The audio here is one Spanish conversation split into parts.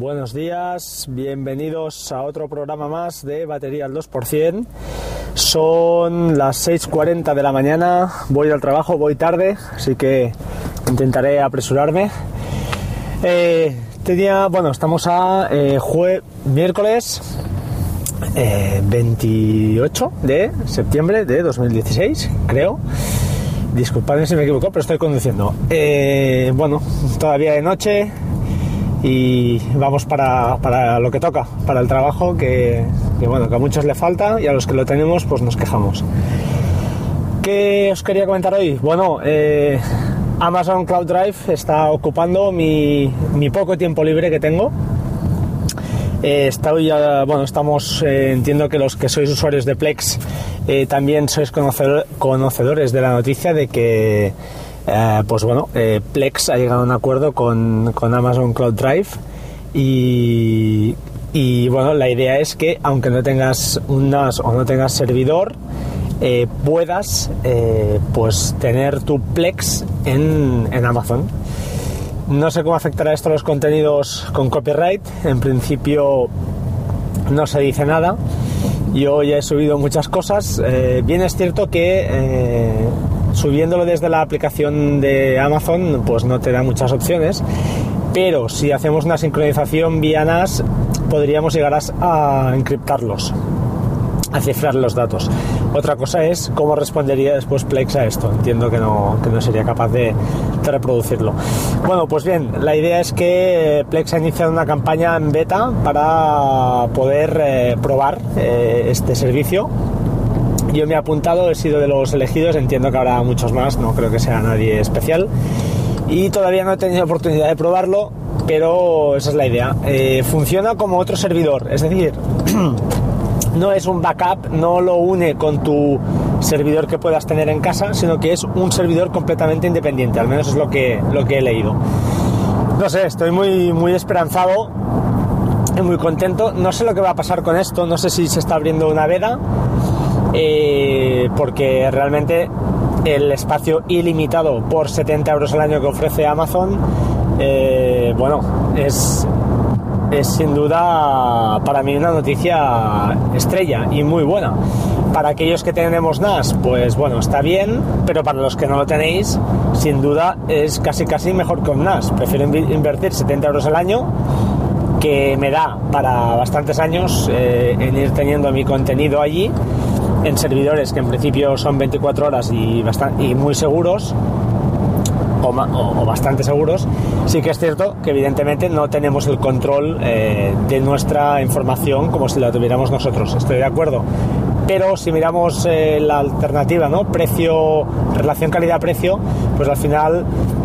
Buenos días, bienvenidos a otro programa más de Batería al 2%. Son las 6.40 de la mañana, voy al trabajo, voy tarde, así que intentaré apresurarme. Eh, tenía, bueno, estamos a eh, miércoles eh, 28 de septiembre de 2016, creo. Disculpadme si me equivoco, pero estoy conduciendo. Eh, bueno, todavía de noche y vamos para, para lo que toca, para el trabajo que, que, bueno, que a muchos le falta y a los que lo tenemos pues nos quejamos. ¿Qué os quería comentar hoy? Bueno, eh, Amazon Cloud Drive está ocupando mi, mi poco tiempo libre que tengo. Eh, estoy, eh, bueno, estamos, eh, entiendo que los que sois usuarios de Plex también sois conocedor- conocedores de la noticia de que, eh, pues bueno, eh, Plex ha llegado a un acuerdo con, con Amazon Cloud Drive y, bueno, la idea es que aunque no tengas un NAS o no tengas servidor, eh, puedas pues tener tu Plex en, en Amazon. No sé cómo afectará esto a los contenidos con copyright. En principio no se dice nada. Yo ya he subido muchas cosas. Bien es cierto que subiéndolo desde la aplicación de Amazon, pues no te da muchas opciones. Pero si hacemos una sincronización vía NAS, podríamos llegar a, encriptarlos a cifrar los datos. Otra cosa es cómo respondería después Plex a esto. Entiendo que no, que no sería capaz de, de reproducirlo. Bueno, pues bien, la idea es que Plex ha iniciado una campaña en beta para poder eh, probar eh, este servicio. Yo me he apuntado, he sido de los elegidos, entiendo que habrá muchos más, no creo que sea nadie especial. Y todavía no he tenido oportunidad de probarlo, pero esa es la idea. Eh, funciona como otro servidor, es decir, no es un backup, no lo une con tu servidor que puedas tener en casa, sino que es un servidor completamente independiente, al menos es lo que, lo que he leído. No sé, estoy muy, muy esperanzado y muy contento. No sé lo que va a pasar con esto, no sé si se está abriendo una veda, eh, porque realmente el espacio ilimitado por 70 euros al año que ofrece Amazon, eh, bueno, es, es sin duda para mí una noticia estrella y muy buena. Para aquellos que tenemos NAS, pues bueno, está bien, pero para los que no lo tenéis, sin duda es casi casi mejor que un NAS. Prefiero invertir 70 euros al año, que me da para bastantes años eh, en ir teniendo mi contenido allí, en servidores que en principio son 24 horas y, bastan- y muy seguros, o bastante seguros, sí que es cierto que evidentemente no tenemos el control eh, de nuestra información como si la tuviéramos nosotros. Estoy de acuerdo. Pero si miramos eh, la alternativa, ¿no? Precio, relación calidad-precio, pues al final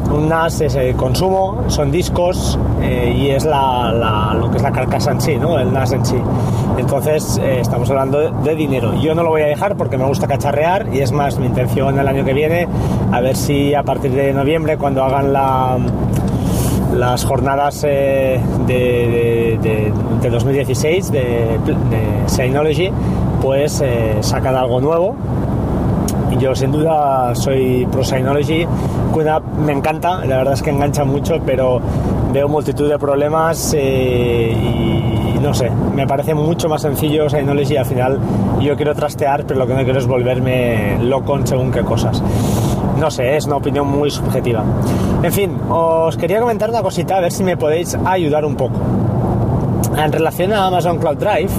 un NAS es el consumo, son discos eh, y es la, la- lo que es la carcasa en sí, ¿no? El NAS en sí. Entonces eh, estamos hablando de, de dinero. Yo no lo voy a dejar porque me gusta cacharrear y es más mi intención el año que viene a ver si a partir de noviembre cuando hagan la las jornadas eh, de, de- de- de 2016 de, Synology pues eh, sacan algo nuevo yo sin duda soy pro Synology QNAP me encanta la verdad es que engancha mucho pero veo multitud de problemas eh, y no sé me parece mucho más sencillo Synology al final yo quiero trastear pero lo que no quiero es volverme loco en según qué cosas no sé, es una opinión muy subjetiva. En fin, os quería comentar una cosita, a ver si me podéis ayudar un poco. En relación a Amazon Cloud Drive,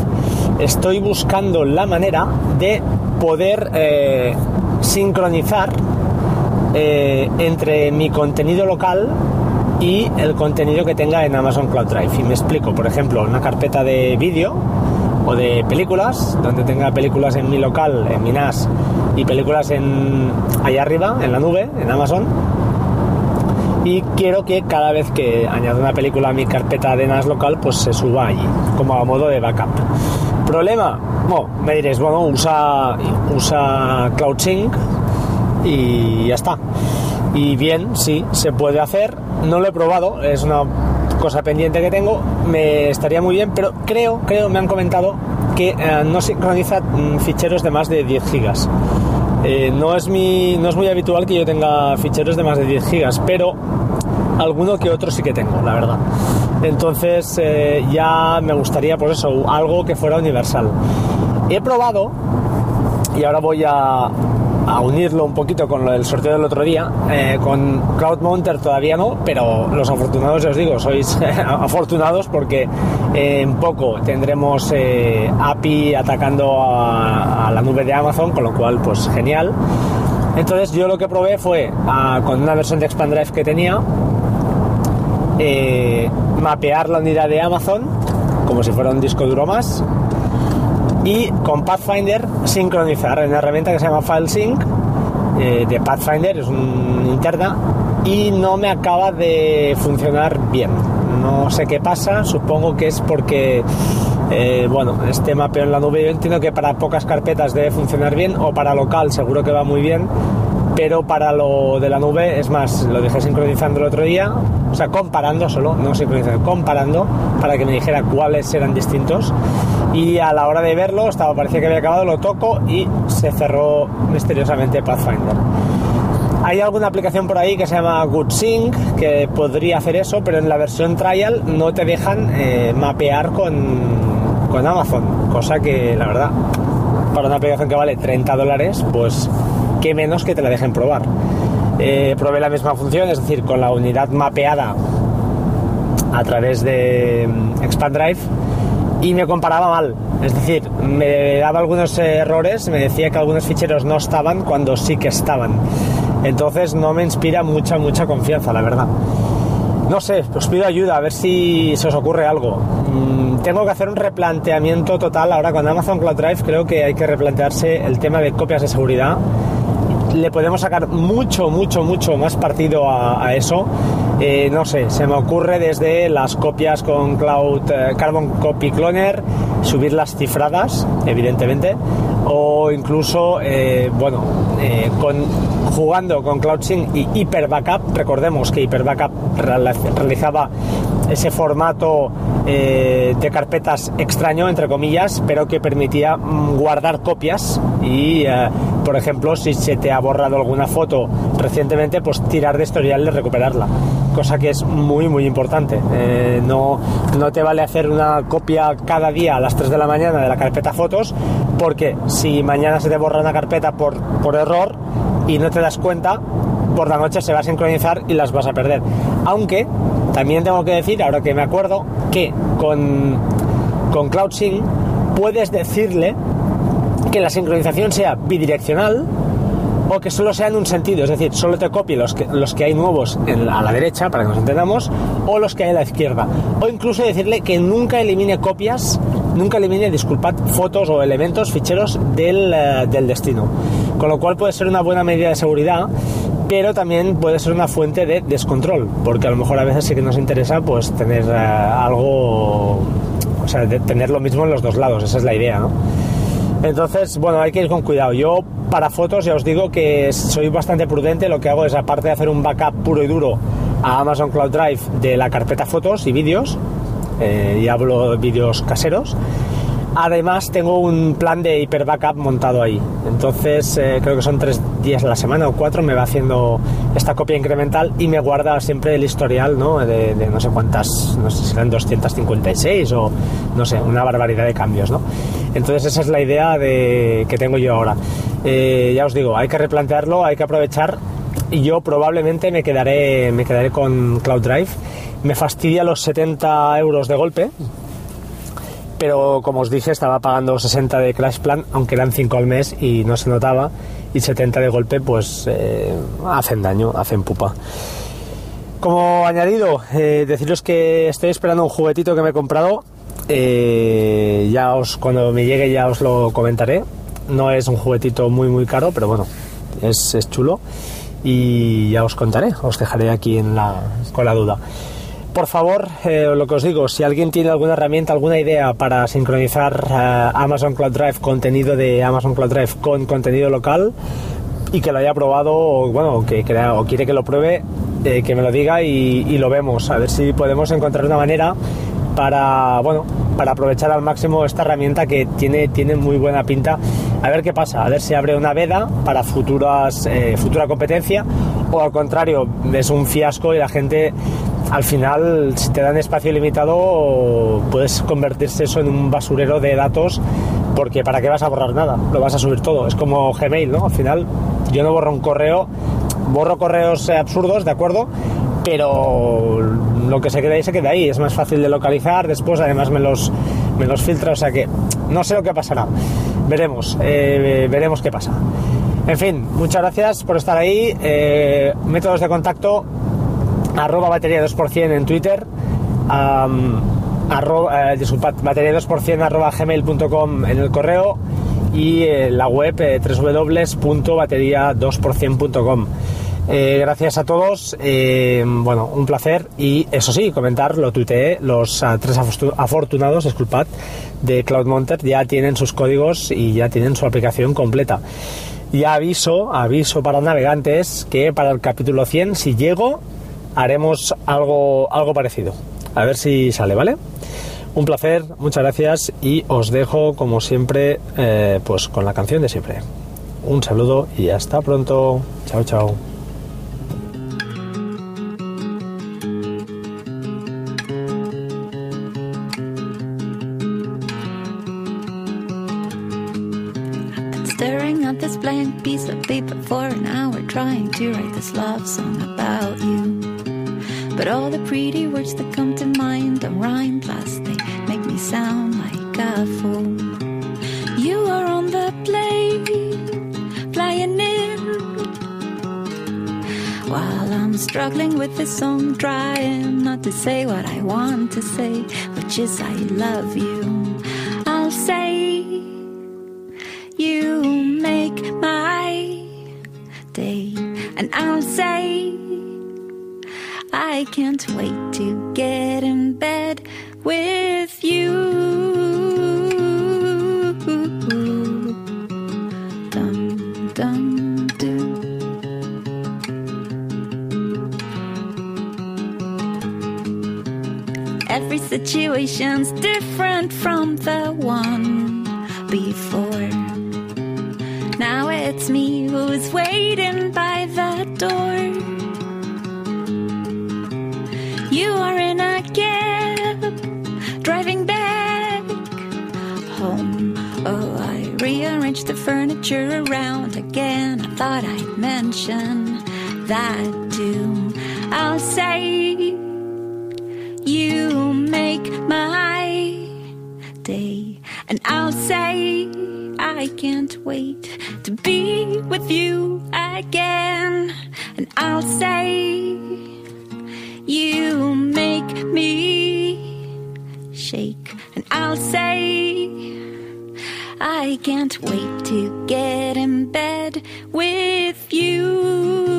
estoy buscando la manera de poder eh, sincronizar eh, entre mi contenido local y el contenido que tenga en Amazon Cloud Drive. Y me explico, por ejemplo, una carpeta de vídeo o de películas, donde tenga películas en mi local, en mi NAS, y películas en allá arriba, en la nube, en Amazon. Y quiero que cada vez que añado una película a mi carpeta de NAS local, pues se suba allí, como a modo de backup. Problema, bueno, me diréis, bueno, usa, usa CloudSync y ya está. Y bien, sí, se puede hacer. No lo he probado, es una cosa pendiente que tengo. Me estaría muy bien, pero creo, creo, me han comentado que eh, no sincroniza mm, ficheros de más de 10 gigas. Eh, no, es mi, no es muy habitual que yo tenga ficheros de más de 10 gigas, pero alguno que otro sí que tengo, la verdad. Entonces eh, ya me gustaría, por eso, algo que fuera universal. He probado, y ahora voy a, unirlo un poquito con lo del sorteo del otro día. Eh, con CloudMounter todavía no, pero los afortunados, os digo, sois afortunados porque en poco tendremos eh, API atacando a, la nube de Amazon, con lo cual, pues genial. Entonces yo lo que probé fue con una versión de Expandrive que tenía, eh, mapear la unidad de Amazon como si fuera un disco duro más y con Pathfinder sincronizar en una herramienta que se llama FileSync eh, de Pathfinder, es un interna y no me acaba de funcionar bien. No sé qué pasa, supongo que es porque, eh, bueno, este mapeo en la nube yo entiendo que para pocas carpetas debe funcionar bien o para local seguro que va muy bien pero para lo de la nube, es más, lo dejé sincronizando el otro día, o sea, comparando solo, no sincronizando, comparando para que me dijera cuáles eran distintos. Y a la hora de verlo, estaba, parecía que había acabado, lo toco y se cerró misteriosamente Pathfinder. Hay alguna aplicación por ahí que se llama GoodSync que podría hacer eso, pero en la versión trial no te dejan eh, mapear con, con Amazon, cosa que la verdad, para una aplicación que vale 30 dólares, pues menos que te la dejen probar. Eh, probé la misma función, es decir, con la unidad mapeada a través de mm, ExpandDrive y me comparaba mal. Es decir, me daba algunos errores, me decía que algunos ficheros no estaban cuando sí que estaban. Entonces no me inspira mucha, mucha confianza, la verdad. No sé, os pido ayuda a ver si se os ocurre algo. Mm, tengo que hacer un replanteamiento total ahora con Amazon Cloud Drive. Creo que hay que replantearse el tema de copias de seguridad le podemos sacar mucho, mucho, mucho más partido a, eso. Eh, no sé, se me ocurre desde las copias con Cloud eh, Carbon Copy Cloner, subir las cifradas, evidentemente, o incluso, eh, bueno, con, jugando con CloudSync y Hyper Backup. Recordemos que Hyper Backup realizaba ese formato de carpetas extraño, entre comillas, pero que permitía mm, guardar copias y por ejemplo, si se te ha borrado alguna foto recientemente, pues tirar de historial de recuperarla, cosa que es muy, muy importante. Eh, no, no te vale hacer una copia cada día a las 3 de la mañana de la carpeta fotos, porque si mañana se te borra una carpeta por, por error y no te das cuenta, por la noche se va a sincronizar y las vas a perder. Aunque también tengo que decir, ahora que me acuerdo, que con, con CloudSync puedes decirle que la sincronización sea bidireccional o que solo sea en un sentido, es decir, solo te copie los que, los que hay nuevos a la derecha, para que nos entendamos, o los que hay a la izquierda. O incluso decirle que nunca elimine copias, nunca elimine, disculpad, fotos o elementos, ficheros del, eh, del destino. Con lo cual puede ser una buena medida de seguridad, pero también puede ser una fuente de descontrol, porque a lo mejor a veces sí que nos interesa pues tener eh, algo, o sea, tener lo mismo en los dos lados, esa es la idea, ¿no? Entonces, bueno, hay que ir con cuidado. Yo para fotos ya os digo que soy bastante prudente. Lo que hago es, aparte de hacer un backup puro y duro a Amazon Cloud Drive de la carpeta fotos y vídeos, eh, y hablo de vídeos caseros, Además, tengo un plan de hiper backup montado ahí. Entonces, eh, creo que son tres días a la semana o cuatro, me va haciendo esta copia incremental y me guarda siempre el historial ¿no? De, no sé cuántas, no sé si serán 256 o no sé, una barbaridad de cambios. ¿no? Entonces, esa es la idea de, que tengo yo ahora. Eh, ya os digo, hay que replantearlo, hay que aprovechar y yo probablemente me quedaré, me quedaré con Cloud Drive. Me fastidia los 70 euros de golpe, pero como os dije estaba pagando 60 de Crash Plan, aunque eran 5 al mes y no se notaba, y 70 de golpe pues eh, hacen daño, hacen pupa. Como añadido, eh, deciros que estoy esperando un juguetito que me he comprado, eh, ya os cuando me llegue ya os lo comentaré, no es un juguetito muy muy caro, pero bueno, es, es chulo. Y ya os contaré, os dejaré aquí en la, con la duda por favor, eh, lo que os digo, si alguien tiene alguna herramienta, alguna idea para sincronizar eh, Amazon Cloud Drive, contenido de Amazon Cloud Drive con contenido local y que lo haya probado o, bueno, que crea, o quiere que lo pruebe, eh, que me lo diga y, lo vemos, a ver si podemos encontrar una manera para, bueno, para aprovechar al máximo esta herramienta que tiene, tiene muy buena pinta. a ver qué pasa, a ver si abre una veda para futuras, futura competencia o al contrario, es un fiasco y la gente al final, si te dan espacio limitado, puedes convertirse eso en un basurero de datos porque ¿para qué vas a borrar nada? Lo vas a subir todo. Es como Gmail, ¿no? Al final, yo no borro un correo, borro correos eh, absurdos, ¿de acuerdo? Pero lo que se queda ahí se queda ahí. Es más fácil de localizar, después además me los, me los filtra, o sea que no sé lo que pasará. Veremos, eh, veremos qué pasa. En fin, muchas gracias por estar ahí. Eh, métodos de contacto, arroba batería 2% en Twitter, arroba, eh, batería 2% arroba gmail.com en el correo y en la web eh, www.batería2%.com. Eh, gracias a todos, eh, bueno, un placer y eso sí, comentar, lo tuiteé, los ah, tres afortunados, disculpad, de CloudMonter ya tienen sus códigos y ya tienen su aplicación completa. Y aviso, aviso para navegantes que para el capítulo 100, si llego, haremos algo, algo parecido. A ver si sale, ¿vale? Un placer, muchas gracias y os dejo como siempre eh, pues con la canción de siempre. Un saludo y hasta pronto. Chao, chao. Piece of paper for an hour, trying to write this love song about you. But all the pretty words that come to mind don't rhyme, plus they make me sound like a fool. You are on the plane, flying in. While I'm struggling with this song, trying not to say what I want to say, which is I love you. I can't wait to get in bed with you. Dum dum do. Every situation's different from the one before. Now it's me who's waiting by the door. You are in a cab, driving back home. Oh, I rearranged the furniture around again. I thought I'd mention that too. I'll say, You make my day, and I'll say, I can't wait to be with you again, and I'll say, you make me shake, and I'll say, I can't wait to get in bed with you.